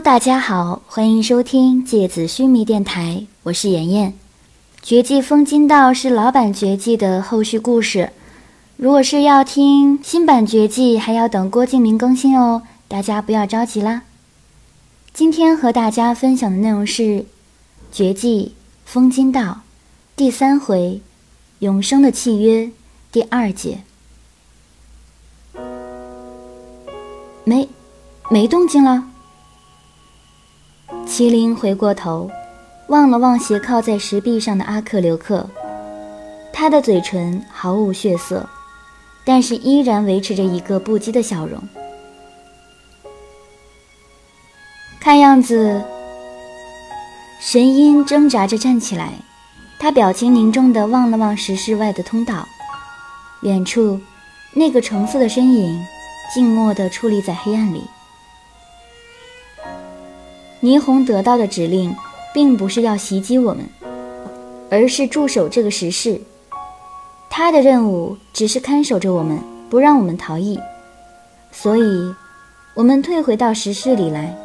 大家好，欢迎收听芥子须弥电台，我是妍妍。《绝技风金道》是老版《绝技》的后续故事。如果是要听新版《绝技》，还要等郭敬明更新哦，大家不要着急啦。今天和大家分享的内容是《绝技风金道》第三回“永生的契约”第二节。没，没动静了。麒麟回过头，望了望斜靠在石壁上的阿克留克，他的嘴唇毫无血色，但是依然维持着一个不羁的笑容。看样子，神鹰挣扎着站起来，他表情凝重地望了望石室外的通道，远处那个橙色的身影，静默地矗立在黑暗里。霓虹得到的指令，并不是要袭击我们，而是驻守这个石室。他的任务只是看守着我们，不让我们逃逸。所以，我们退回到石室里来，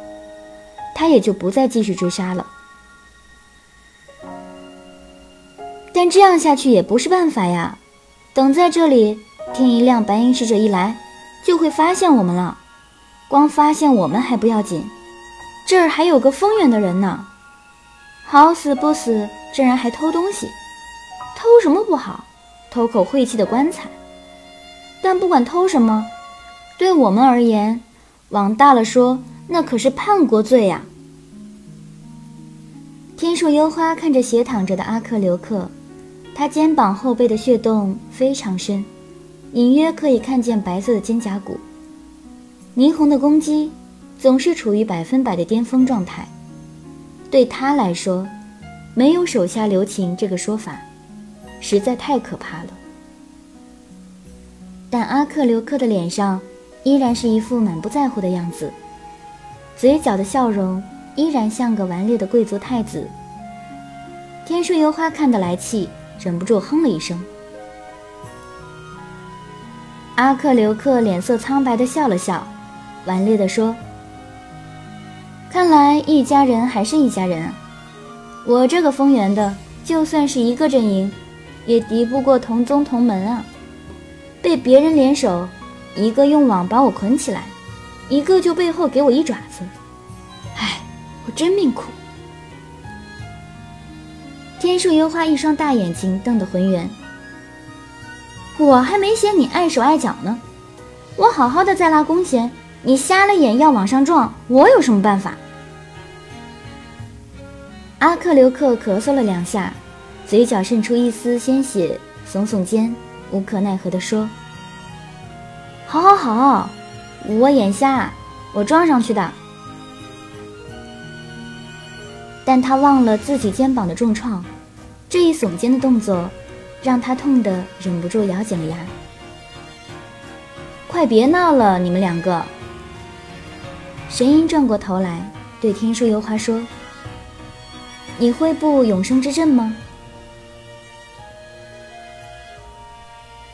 他也就不再继续追杀了。但这样下去也不是办法呀！等在这里，天一亮，白银使者一来，就会发现我们了。光发现我们还不要紧。这儿还有个丰原的人呢，好死不死，竟然还偷东西。偷什么不好？偷口晦气的棺材。但不管偷什么，对我们而言，往大了说，那可是叛国罪呀。天树幽花看着斜躺着的阿克留克，他肩膀后背的血洞非常深，隐约可以看见白色的肩胛骨。霓虹的攻击。总是处于百分百的巅峰状态，对他来说，没有手下留情这个说法，实在太可怕了。但阿克留克的脸上依然是一副满不在乎的样子，嘴角的笑容依然像个顽劣的贵族太子。天树幽花看得来气，忍不住哼了一声。阿克留克脸色苍白的笑了笑，顽劣的说。看来一家人还是一家人啊！我这个丰源的，就算是一个阵营，也敌不过同宗同门啊！被别人联手，一个用网把我捆起来，一个就背后给我一爪子，唉，我真命苦。天树幽花一双大眼睛瞪得浑圆，我还没嫌你碍手碍脚呢，我好好的在拉弓弦，你瞎了眼要往上撞，我有什么办法？阿克留克咳嗽了两下，嘴角渗出一丝鲜血，耸耸肩，无可奈何地说：“好，好，好，我眼瞎，我撞上去的。”但他忘了自己肩膀的重创，这一耸肩的动作，让他痛得忍不住咬紧了牙。快别闹了，你们两个！神鹰转过头来，对天书幽花说。你会布永生之阵吗？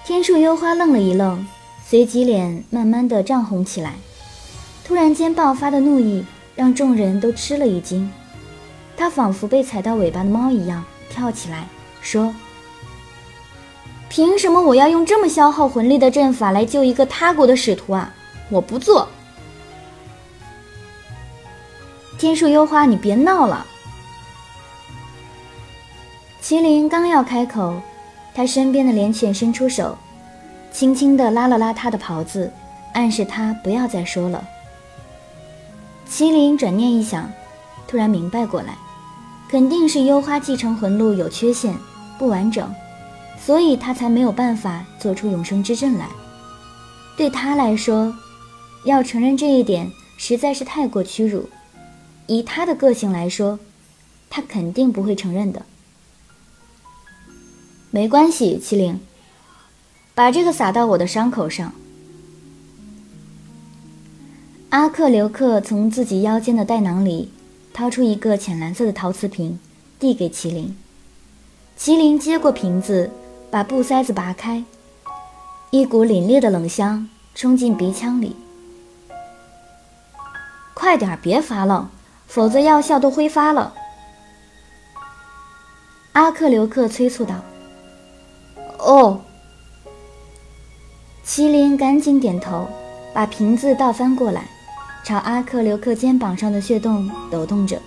天树幽花愣了一愣，随即脸慢慢的涨红起来。突然间爆发的怒意让众人都吃了一惊。他仿佛被踩到尾巴的猫一样跳起来，说：“凭什么我要用这么消耗魂力的阵法来救一个他国的使徒啊？我不做！”天树幽花，你别闹了。麒麟刚要开口，他身边的连犬伸出手，轻轻地拉了拉他的袍子，暗示他不要再说了。麒麟转念一想，突然明白过来，肯定是幽花继承魂路有缺陷，不完整，所以他才没有办法做出永生之阵来。对他来说，要承认这一点实在是太过屈辱。以他的个性来说，他肯定不会承认的。没关系，麒麟，把这个撒到我的伤口上。阿克留克从自己腰间的袋囊里掏出一个浅蓝色的陶瓷瓶，递给麒麟。麒麟接过瓶子，把布塞子拔开，一股凛冽的冷香冲进鼻腔里。快点，别发愣，否则药效都挥发了。”阿克留克催促道。“哦。”麒麟赶紧点头，把瓶子倒翻过来，朝阿克留克肩膀上的血洞抖动着。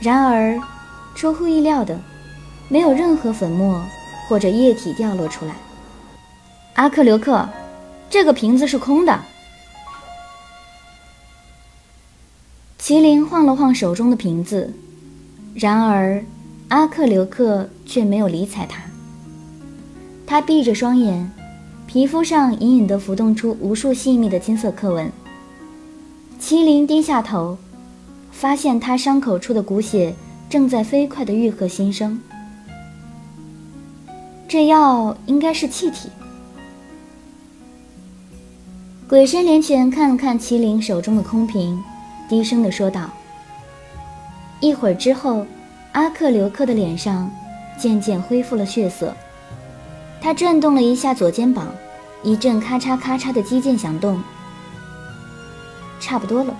然而，出乎意料的，没有任何粉末或者液体掉落出来。阿克留克，这个瓶子是空的。麒麟晃了晃手中的瓶子，然而阿克留克却没有理睬他。他闭着双眼，皮肤上隐隐地浮动出无数细密的金色刻纹。麒麟低下头。发现他伤口处的骨血正在飞快地愈合新生，这药应该是气体。鬼神连拳看了看麒麟手中的空瓶，低声地说道：“一会儿之后，阿克留克的脸上渐渐恢复了血色。他转动了一下左肩膀，一阵咔嚓咔嚓的击剑响动。差不多了。”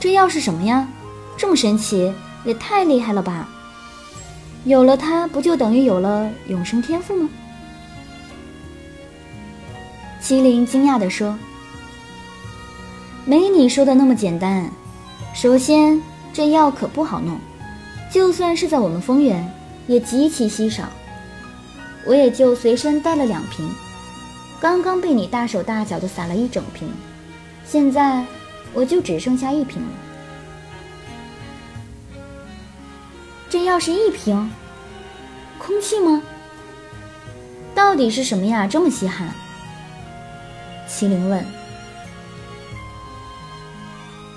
这药是什么呀？这么神奇，也太厉害了吧！有了它，不就等于有了永生天赋吗？麒麟惊讶地说：“没你说的那么简单。首先，这药可不好弄，就算是在我们丰源，也极其稀少。我也就随身带了两瓶，刚刚被你大手大脚的撒了一整瓶，现在……”我就只剩下一瓶了。这要是一瓶，空气吗？到底是什么呀？这么稀罕？麒麟问。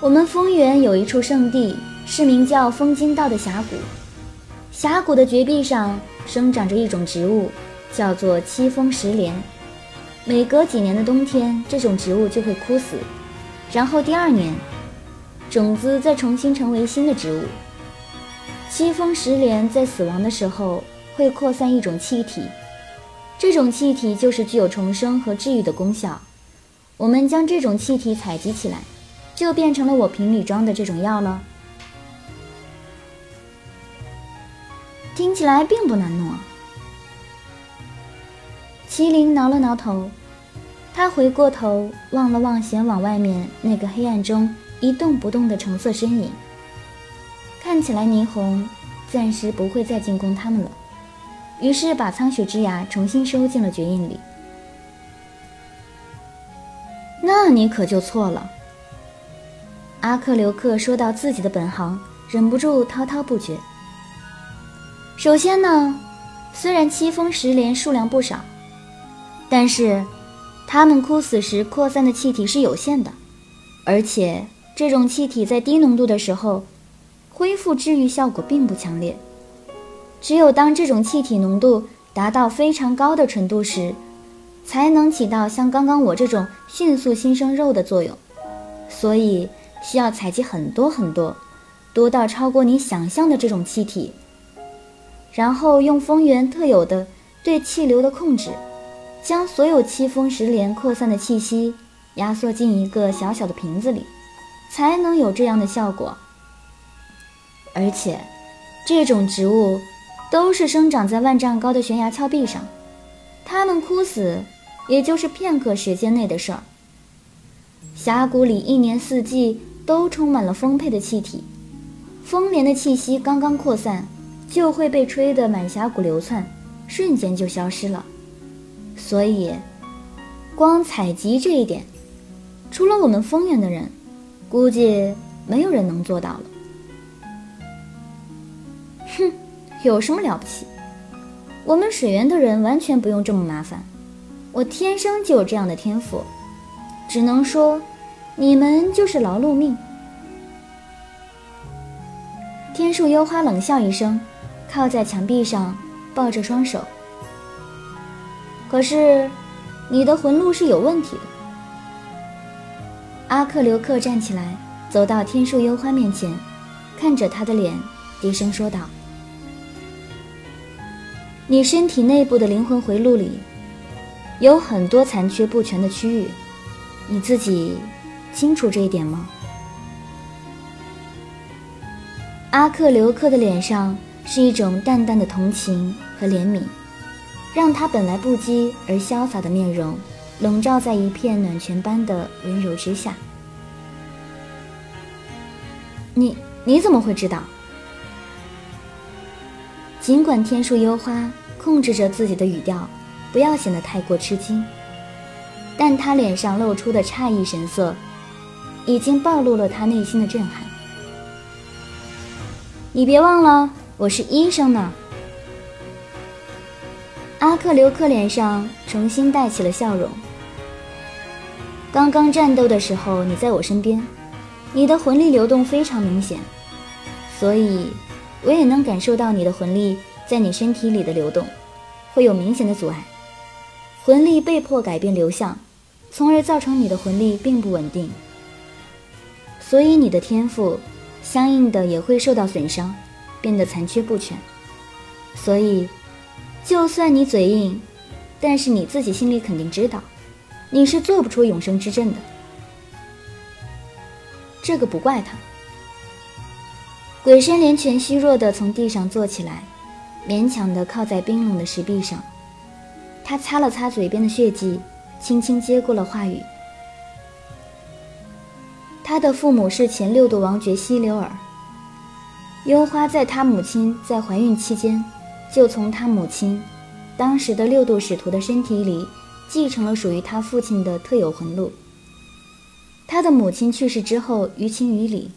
我们丰原有一处圣地，是名叫风金道的峡谷。峡谷的绝壁上生长着一种植物，叫做七风石莲。每隔几年的冬天，这种植物就会枯死。然后第二年，种子再重新成为新的植物。七风石莲在死亡的时候会扩散一种气体，这种气体就是具有重生和治愈的功效。我们将这种气体采集起来，就变成了我瓶里装的这种药了。听起来并不难弄啊。麒麟挠了挠头。他回过头望了望险往外面那个黑暗中一动不动的橙色身影，看起来霓虹暂时不会再进攻他们了，于是把苍雪之牙重新收进了绝印里。那你可就错了。阿克留克说到自己的本行，忍不住滔滔不绝。首先呢，虽然七风石莲数量不少，但是。它们枯死时扩散的气体是有限的，而且这种气体在低浓度的时候，恢复治愈效果并不强烈。只有当这种气体浓度达到非常高的纯度时，才能起到像刚刚我这种迅速新生肉的作用。所以需要采集很多很多，多到超过你想象的这种气体，然后用风源特有的对气流的控制。将所有七风石莲扩散的气息压缩进一个小小的瓶子里，才能有这样的效果。而且，这种植物都是生长在万丈高的悬崖峭壁上，它们枯死也就是片刻时间内的事儿。峡谷里一年四季都充满了丰沛的气体，丰年的气息刚刚扩散，就会被吹得满峡谷流窜，瞬间就消失了。所以，光采集这一点，除了我们丰源的人，估计没有人能做到了。哼，有什么了不起？我们水源的人完全不用这么麻烦。我天生就有这样的天赋，只能说，你们就是劳碌命。天树幽花冷笑一声，靠在墙壁上，抱着双手。可是，你的魂路是有问题的。阿克留克站起来，走到天树幽花面前，看着他的脸，低声说道：“你身体内部的灵魂回路里，有很多残缺不全的区域，你自己清楚这一点吗？阿克留克的脸上是一种淡淡的同情和怜悯，让他本来不羁而潇洒的面容笼罩在一片暖泉般的温柔之下。你你怎么会知道？尽管天树幽花控制着自己的语调，不要显得太过吃惊，但他脸上露出的诧异神色，已经暴露了他内心的震撼。你别忘了，我是医生呢。阿克留克脸上重新带起了笑容。刚刚战斗的时候，你在我身边，你的魂力流动非常明显，所以。我也能感受到你的魂力在你身体里的流动，会有明显的阻碍，魂力被迫改变流向，从而造成你的魂力并不稳定，所以你的天赋相应的也会受到损伤，变得残缺不全。所以，就算你嘴硬，但是你自己心里肯定知道，你是做不出永生之阵的。这个不怪他。鬼山连拳虚弱的从地上坐起来，勉强的靠在冰冷的石壁上。他擦了擦嘴边的血迹，轻轻接过了话语。他的父母是前六度王爵西流尔。幽花在他母亲在怀孕期间，就从他母亲，当时的六度使徒的身体里，继承了属于他父亲的特有魂路。他的母亲去世之后，于情于理。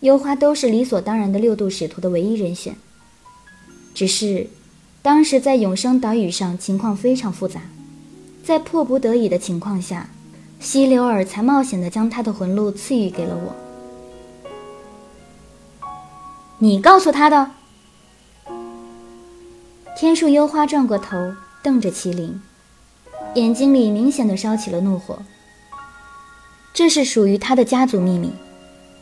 幽花都是理所当然的六度使徒的唯一人选。只是，当时在永生岛屿上情况非常复杂，在迫不得已的情况下，希留尔才冒险的将他的魂路赐予给了我。你告诉他的。天树幽花转过头，瞪着麒麟，眼睛里明显的烧起了怒火。这是属于他的家族秘密。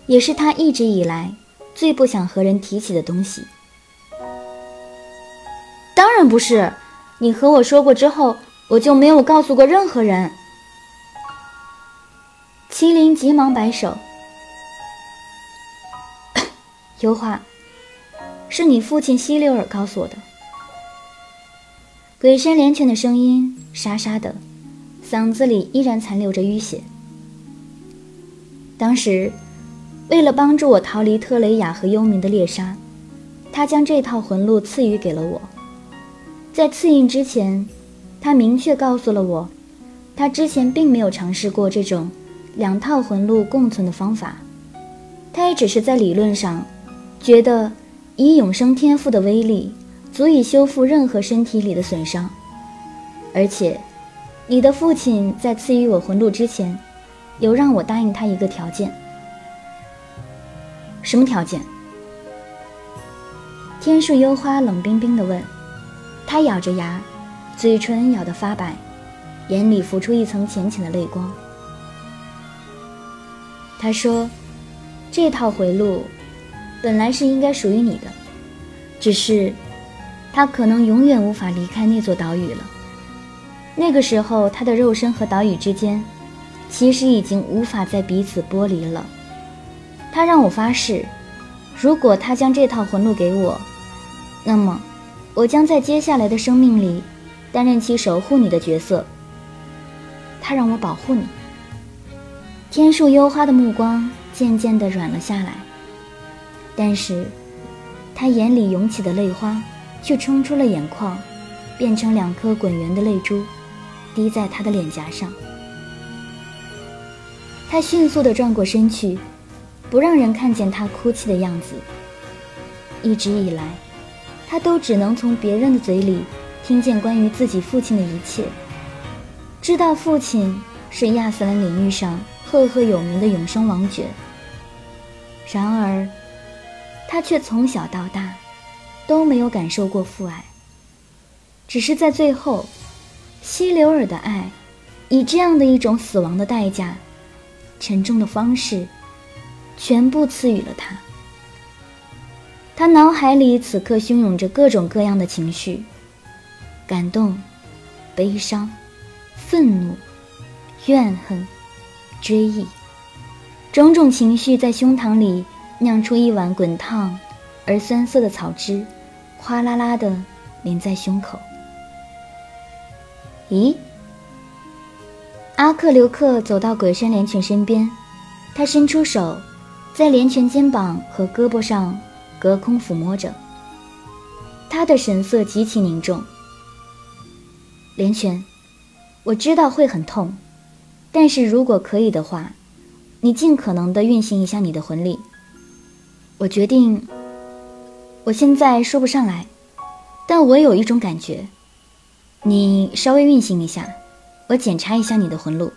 也是他一直以来最不想和人提起的东西。当然不是，你和我说过之后，我就没有告诉过任何人。麒麟急忙摆手：“油花，是你父亲希留尔告诉我的。”鬼山连泉的声音沙沙的，嗓子里依然残留着淤血。当时。为了帮助我逃离特雷雅和幽冥的猎杀，他将这套魂路赐予给了我。在赐印之前，他明确告诉了我，他之前并没有尝试过这种两套魂路共存的方法。他也只是在理论上，觉得以永生天赋的威力，足以修复任何身体里的损伤。而且，你的父亲在赐予我魂路之前，有让我答应他一个条件。什么条件？天树幽花冷冰冰地问。他咬着牙，嘴唇咬得发白，眼里浮出一层浅浅的泪光。他说：“这套回路本来是应该属于你的，只是他可能永远无法离开那座岛屿了。那个时候，他的肉身和岛屿之间其实已经无法再彼此剥离了。”他让我发誓，如果他将这套魂路给我，那么我将在接下来的生命里担任起守护你的角色。他让我保护你。天树幽花的目光渐渐地软了下来，但是，他眼里涌起的泪花却冲出了眼眶，变成两颗滚圆的泪珠，滴在他的脸颊上。他迅速地转过身去。不让人看见他哭泣的样子。一直以来，他都只能从别人的嘴里听见关于自己父亲的一切，知道父亲是亚斯兰领域上赫赫有名的永生王爵。然而，他却从小到大都没有感受过父爱，只是在最后，希留尔的爱以这样的一种死亡的代价、沉重的方式。全部赐予了他。他脑海里此刻汹涌着各种各样的情绪：感动、悲伤、愤怒、怨恨、追忆。种种情绪在胸膛里酿出一碗滚烫而酸涩的草汁，哗啦啦的淋在胸口。咦？阿克留克走到鬼山连泉身边，他伸出手，在连泉肩膀和胳膊上隔空抚摸着。他的神色极其凝重。连泉，我知道会很痛，但是如果可以的话，你尽可能的运行一下你的魂力。我决定，我现在说不上来，但我有一种感觉，你稍微运行一下，我检查一下你的魂路。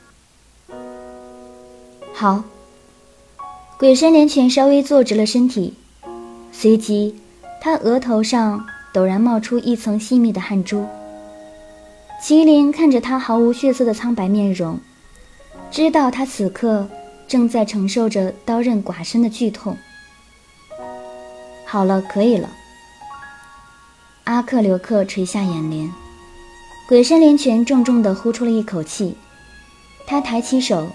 好。鬼山连泉稍微坐直了身体，随即他额头上陡然冒出一层细密的汗珠。麒麟看着他毫无血色的苍白面容，知道他此刻正在承受着刀刃剐身的剧痛。好了，可以了。阿克留克垂下眼帘，鬼山连泉重重地呼出了一口气，他抬起手，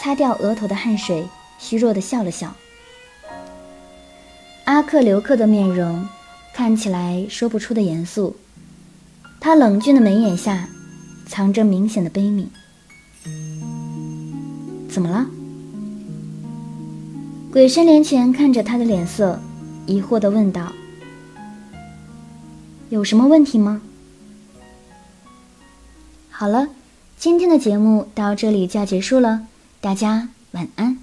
擦掉额头的汗水，虚弱地笑了笑。阿克留克的面容看起来说不出的严肃。他冷峻的眉眼下，藏着明显的悲悯。怎么了？鬼神连泉看着他的脸色，疑惑的问道：“有什么问题吗？”好了，今天的节目到这里就要结束了，大家晚安。